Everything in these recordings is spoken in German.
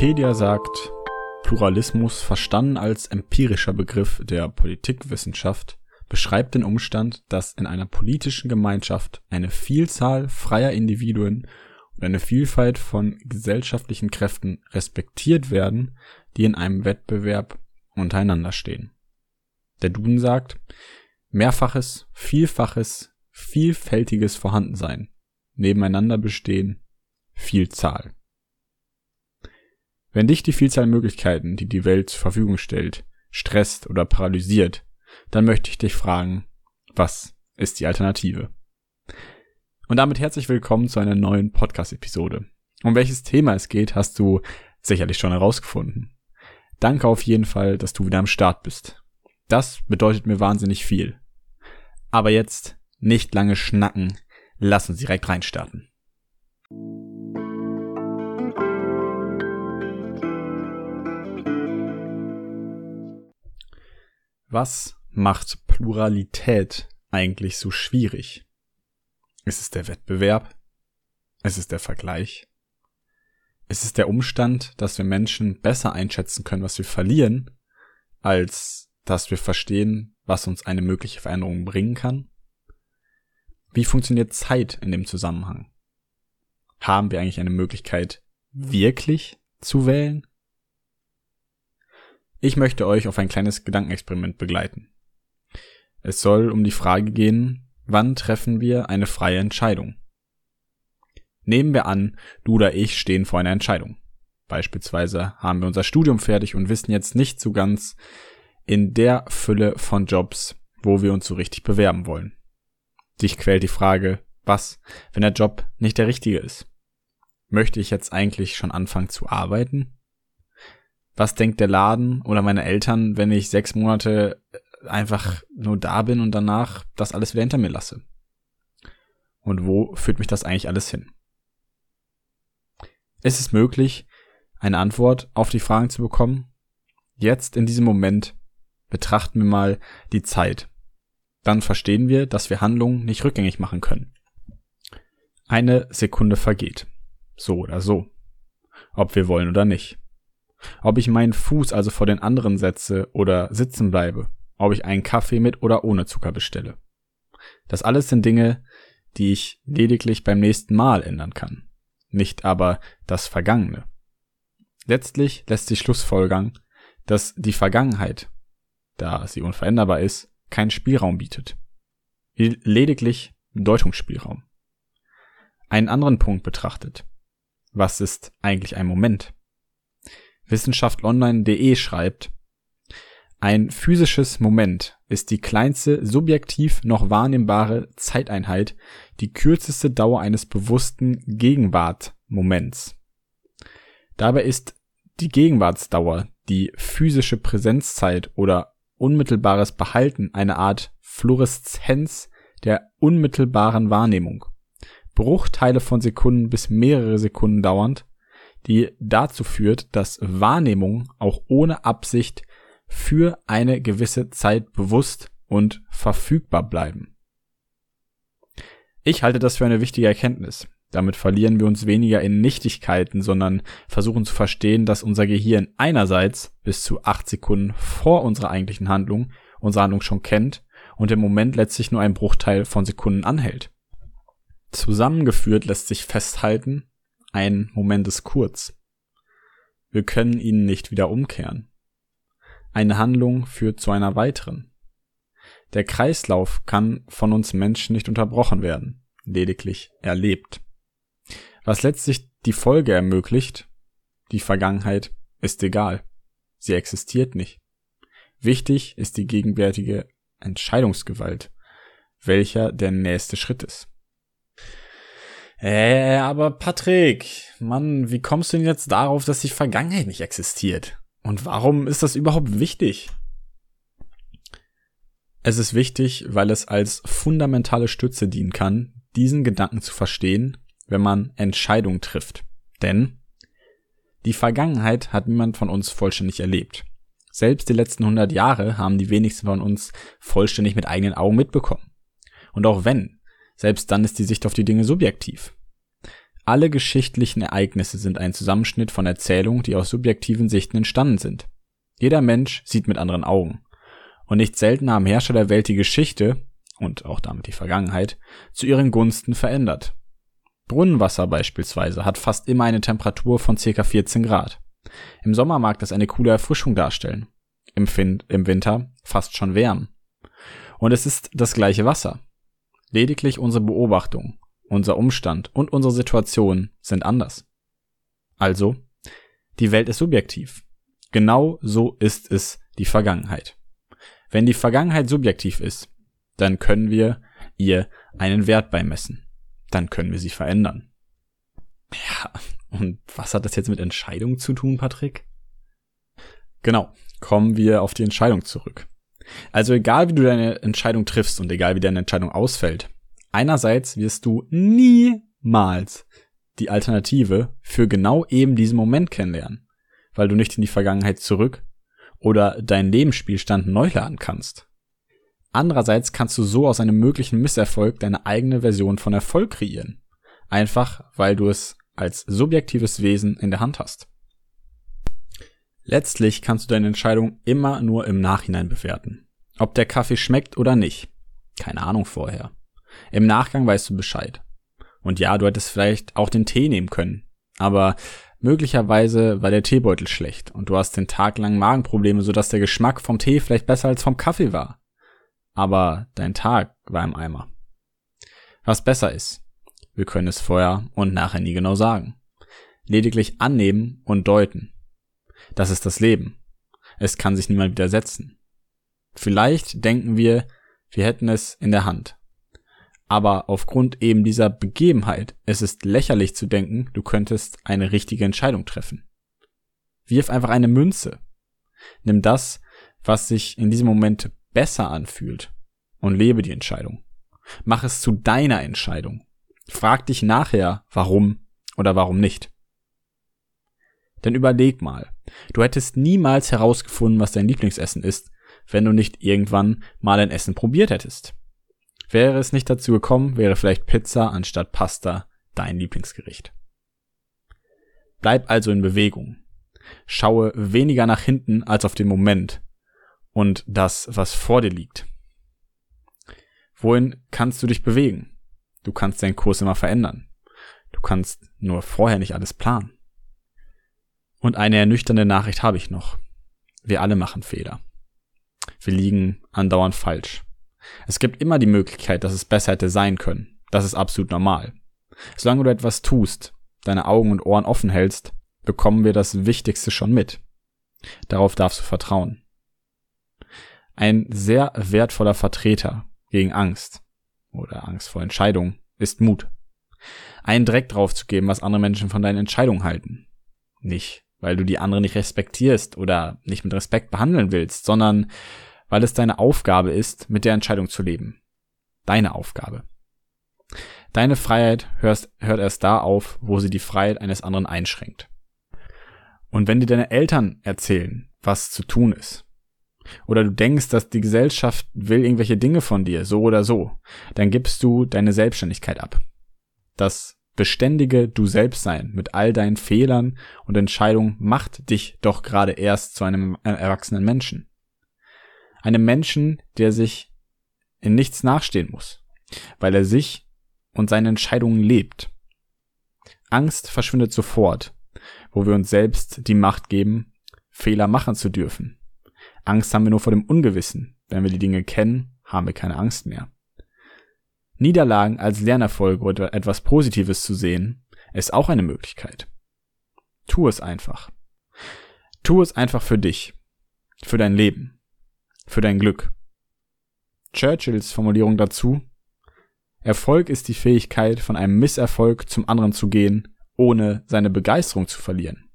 Wikipedia sagt, Pluralismus, verstanden als empirischer Begriff der Politikwissenschaft, beschreibt den Umstand, dass in einer politischen Gemeinschaft eine Vielzahl freier Individuen und eine Vielfalt von gesellschaftlichen Kräften respektiert werden, die in einem Wettbewerb untereinander stehen. Der Duden sagt, mehrfaches, vielfaches, vielfältiges Vorhandensein, nebeneinander bestehen, Vielzahl. Wenn dich die Vielzahl Möglichkeiten, die die Welt zur Verfügung stellt, stresst oder paralysiert, dann möchte ich dich fragen, was ist die Alternative? Und damit herzlich willkommen zu einer neuen Podcast-Episode. Um welches Thema es geht, hast du sicherlich schon herausgefunden. Danke auf jeden Fall, dass du wieder am Start bist. Das bedeutet mir wahnsinnig viel. Aber jetzt nicht lange schnacken, lass uns direkt reinstarten. Was macht Pluralität eigentlich so schwierig? Ist es der Wettbewerb? Ist es der Vergleich? Ist es der Umstand, dass wir Menschen besser einschätzen können, was wir verlieren, als dass wir verstehen, was uns eine mögliche Veränderung bringen kann? Wie funktioniert Zeit in dem Zusammenhang? Haben wir eigentlich eine Möglichkeit, wirklich zu wählen? Ich möchte euch auf ein kleines Gedankenexperiment begleiten. Es soll um die Frage gehen, wann treffen wir eine freie Entscheidung? Nehmen wir an, du oder ich stehen vor einer Entscheidung. Beispielsweise haben wir unser Studium fertig und wissen jetzt nicht so ganz in der Fülle von Jobs, wo wir uns so richtig bewerben wollen. Dich quält die Frage, was, wenn der Job nicht der richtige ist? Möchte ich jetzt eigentlich schon anfangen zu arbeiten? Was denkt der Laden oder meine Eltern, wenn ich sechs Monate einfach nur da bin und danach das alles wieder hinter mir lasse? Und wo führt mich das eigentlich alles hin? Ist es möglich, eine Antwort auf die Fragen zu bekommen? Jetzt in diesem Moment betrachten wir mal die Zeit. Dann verstehen wir, dass wir Handlungen nicht rückgängig machen können. Eine Sekunde vergeht. So oder so. Ob wir wollen oder nicht. Ob ich meinen Fuß also vor den anderen setze oder sitzen bleibe. Ob ich einen Kaffee mit oder ohne Zucker bestelle. Das alles sind Dinge, die ich lediglich beim nächsten Mal ändern kann. Nicht aber das Vergangene. Letztlich lässt sich schlussfolgern, dass die Vergangenheit, da sie unveränderbar ist, keinen Spielraum bietet. Lediglich Deutungsspielraum. Einen anderen Punkt betrachtet. Was ist eigentlich ein Moment? wissenschaftonline.de schreibt, ein physisches Moment ist die kleinste subjektiv noch wahrnehmbare Zeiteinheit, die kürzeste Dauer eines bewussten Gegenwartmoments. Dabei ist die Gegenwartsdauer, die physische Präsenzzeit oder unmittelbares Behalten eine Art Fluoreszenz der unmittelbaren Wahrnehmung. Bruchteile von Sekunden bis mehrere Sekunden dauernd die dazu führt, dass Wahrnehmungen auch ohne Absicht für eine gewisse Zeit bewusst und verfügbar bleiben. Ich halte das für eine wichtige Erkenntnis. Damit verlieren wir uns weniger in Nichtigkeiten, sondern versuchen zu verstehen, dass unser Gehirn einerseits bis zu acht Sekunden vor unserer eigentlichen Handlung unsere Handlung schon kennt und im Moment letztlich nur ein Bruchteil von Sekunden anhält. Zusammengeführt lässt sich festhalten, ein Moment ist kurz. Wir können ihn nicht wieder umkehren. Eine Handlung führt zu einer weiteren. Der Kreislauf kann von uns Menschen nicht unterbrochen werden, lediglich erlebt. Was letztlich die Folge ermöglicht, die Vergangenheit ist egal. Sie existiert nicht. Wichtig ist die gegenwärtige Entscheidungsgewalt, welcher der nächste Schritt ist. Äh, aber Patrick, Mann, wie kommst du denn jetzt darauf, dass die Vergangenheit nicht existiert? Und warum ist das überhaupt wichtig? Es ist wichtig, weil es als fundamentale Stütze dienen kann, diesen Gedanken zu verstehen, wenn man Entscheidungen trifft. Denn die Vergangenheit hat niemand von uns vollständig erlebt. Selbst die letzten 100 Jahre haben die wenigsten von uns vollständig mit eigenen Augen mitbekommen. Und auch wenn, selbst dann ist die Sicht auf die Dinge subjektiv. Alle geschichtlichen Ereignisse sind ein Zusammenschnitt von Erzählungen, die aus subjektiven Sichten entstanden sind. Jeder Mensch sieht mit anderen Augen. Und nicht selten haben Herrscher der Welt die Geschichte, und auch damit die Vergangenheit, zu ihren Gunsten verändert. Brunnenwasser beispielsweise hat fast immer eine Temperatur von ca. 14 Grad. Im Sommer mag das eine coole Erfrischung darstellen. Im, fin Im Winter fast schon wärmen. Und es ist das gleiche Wasser. Lediglich unsere Beobachtung, unser Umstand und unsere Situation sind anders. Also, die Welt ist subjektiv. Genau so ist es die Vergangenheit. Wenn die Vergangenheit subjektiv ist, dann können wir ihr einen Wert beimessen. Dann können wir sie verändern. Ja, und was hat das jetzt mit Entscheidungen zu tun, Patrick? Genau, kommen wir auf die Entscheidung zurück. Also egal wie du deine Entscheidung triffst und egal wie deine Entscheidung ausfällt, einerseits wirst du niemals die Alternative für genau eben diesen Moment kennenlernen, weil du nicht in die Vergangenheit zurück oder deinen Lebensspielstand neu laden kannst. Andererseits kannst du so aus einem möglichen Misserfolg deine eigene Version von Erfolg kreieren. Einfach, weil du es als subjektives Wesen in der Hand hast. Letztlich kannst du deine Entscheidung immer nur im Nachhinein bewerten. Ob der Kaffee schmeckt oder nicht. Keine Ahnung vorher. Im Nachgang weißt du Bescheid. Und ja, du hättest vielleicht auch den Tee nehmen können. Aber möglicherweise war der Teebeutel schlecht und du hast den Tag lang Magenprobleme, sodass der Geschmack vom Tee vielleicht besser als vom Kaffee war. Aber dein Tag war im Eimer. Was besser ist, wir können es vorher und nachher nie genau sagen. Lediglich annehmen und deuten. Das ist das Leben. Es kann sich niemand widersetzen. Vielleicht denken wir, wir hätten es in der Hand. Aber aufgrund eben dieser Begebenheit, es ist lächerlich zu denken, du könntest eine richtige Entscheidung treffen. Wirf einfach eine Münze. Nimm das, was sich in diesem Moment besser anfühlt und lebe die Entscheidung. Mach es zu deiner Entscheidung. Frag dich nachher, warum oder warum nicht. Denn überleg mal, du hättest niemals herausgefunden, was dein Lieblingsessen ist, wenn du nicht irgendwann mal ein Essen probiert hättest. Wäre es nicht dazu gekommen, wäre vielleicht Pizza anstatt Pasta dein Lieblingsgericht. Bleib also in Bewegung. Schaue weniger nach hinten als auf den Moment und das, was vor dir liegt. Wohin kannst du dich bewegen? Du kannst deinen Kurs immer verändern. Du kannst nur vorher nicht alles planen. Und eine ernüchternde Nachricht habe ich noch. Wir alle machen Fehler. Wir liegen andauernd falsch. Es gibt immer die Möglichkeit, dass es besser hätte sein können. Das ist absolut normal. Solange du etwas tust, deine Augen und Ohren offen hältst, bekommen wir das Wichtigste schon mit. Darauf darfst du vertrauen. Ein sehr wertvoller Vertreter gegen Angst oder Angst vor Entscheidungen ist Mut. Einen Dreck drauf zu geben, was andere Menschen von deinen Entscheidungen halten. Nicht, weil du die anderen nicht respektierst oder nicht mit Respekt behandeln willst, sondern weil es deine Aufgabe ist, mit der Entscheidung zu leben. Deine Aufgabe. Deine Freiheit hörst, hört erst da auf, wo sie die Freiheit eines anderen einschränkt. Und wenn dir deine Eltern erzählen, was zu tun ist, oder du denkst, dass die Gesellschaft will irgendwelche Dinge von dir, so oder so, dann gibst du deine Selbstständigkeit ab. Das beständige Du selbst sein mit all deinen Fehlern und Entscheidungen macht dich doch gerade erst zu einem erwachsenen Menschen. Einem Menschen, der sich in nichts nachstehen muss, weil er sich und seine Entscheidungen lebt. Angst verschwindet sofort, wo wir uns selbst die Macht geben, Fehler machen zu dürfen Angst haben wir nur vor dem Ungewissen. Wenn wir die Dinge kennen, haben wir keine Angst mehr. Niederlagen als Lernerfolge oder etwas Positives zu sehen, ist auch eine Möglichkeit. Tu es einfach. Tu es einfach für dich, für dein Leben, für dein Glück. Churchills Formulierung dazu Erfolg ist die Fähigkeit, von einem Misserfolg zum anderen zu gehen, ohne seine Begeisterung zu verlieren.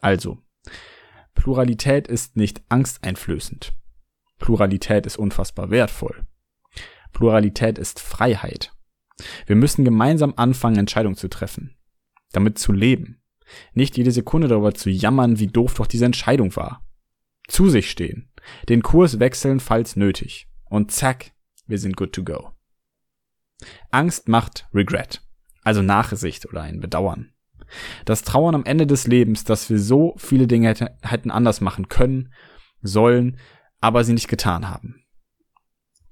Also, Pluralität ist nicht angsteinflößend. Pluralität ist unfassbar wertvoll. Pluralität ist Freiheit. Wir müssen gemeinsam anfangen, Entscheidungen zu treffen. Damit zu leben. Nicht jede Sekunde darüber zu jammern, wie doof doch diese Entscheidung war. Zu sich stehen. Den Kurs wechseln, falls nötig. Und zack, wir sind good to go. Angst macht Regret. also Nachsicht oder ein Bedauern. Das Trauern am Ende des Lebens, dass wir so viele Dinge hätte, hätten anders machen können, sollen, aber sie nicht getan haben.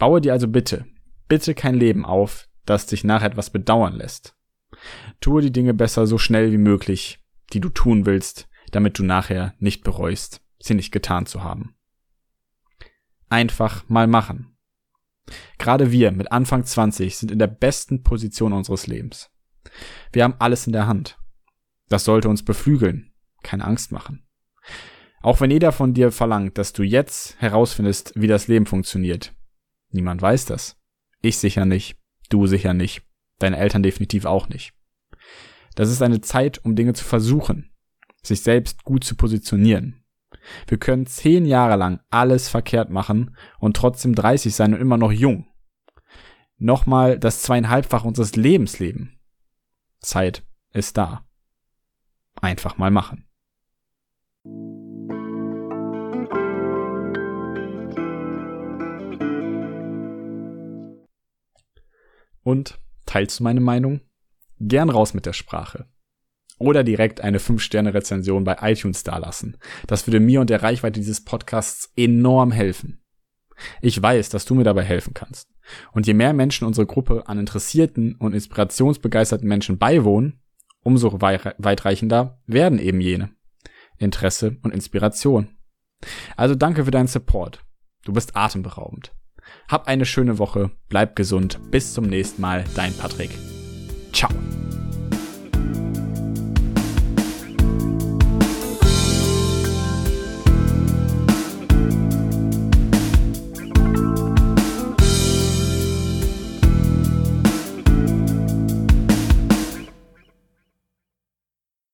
Baue dir also bitte, bitte kein Leben auf, das dich nach etwas bedauern lässt. Tue die Dinge besser so schnell wie möglich, die du tun willst, damit du nachher nicht bereust, sie nicht getan zu haben. Einfach mal machen. Gerade wir mit Anfang 20 sind in der besten Position unseres Lebens. Wir haben alles in der Hand. Das sollte uns beflügeln, keine Angst machen. Auch wenn jeder von dir verlangt, dass du jetzt herausfindest, wie das Leben funktioniert. Niemand weiß das. Ich sicher nicht, du sicher nicht, deine Eltern definitiv auch nicht. Das ist eine Zeit, um Dinge zu versuchen, sich selbst gut zu positionieren. Wir können zehn Jahre lang alles verkehrt machen und trotzdem 30 sein und immer noch jung. Nochmal das zweieinhalbfach unseres Lebens leben. Zeit ist da. Einfach mal machen. Und teilst du meine Meinung? Gern raus mit der Sprache. Oder direkt eine 5-Sterne-Rezension bei iTunes dalassen. Das würde mir und der Reichweite dieses Podcasts enorm helfen. Ich weiß, dass du mir dabei helfen kannst. Und je mehr Menschen unsere Gruppe an interessierten und inspirationsbegeisterten Menschen beiwohnen, umso weitreichender werden eben jene. Interesse und Inspiration. Also danke für deinen Support. Du bist atemberaubend. Hab eine schöne Woche, bleib gesund, bis zum nächsten Mal, dein Patrick. Ciao.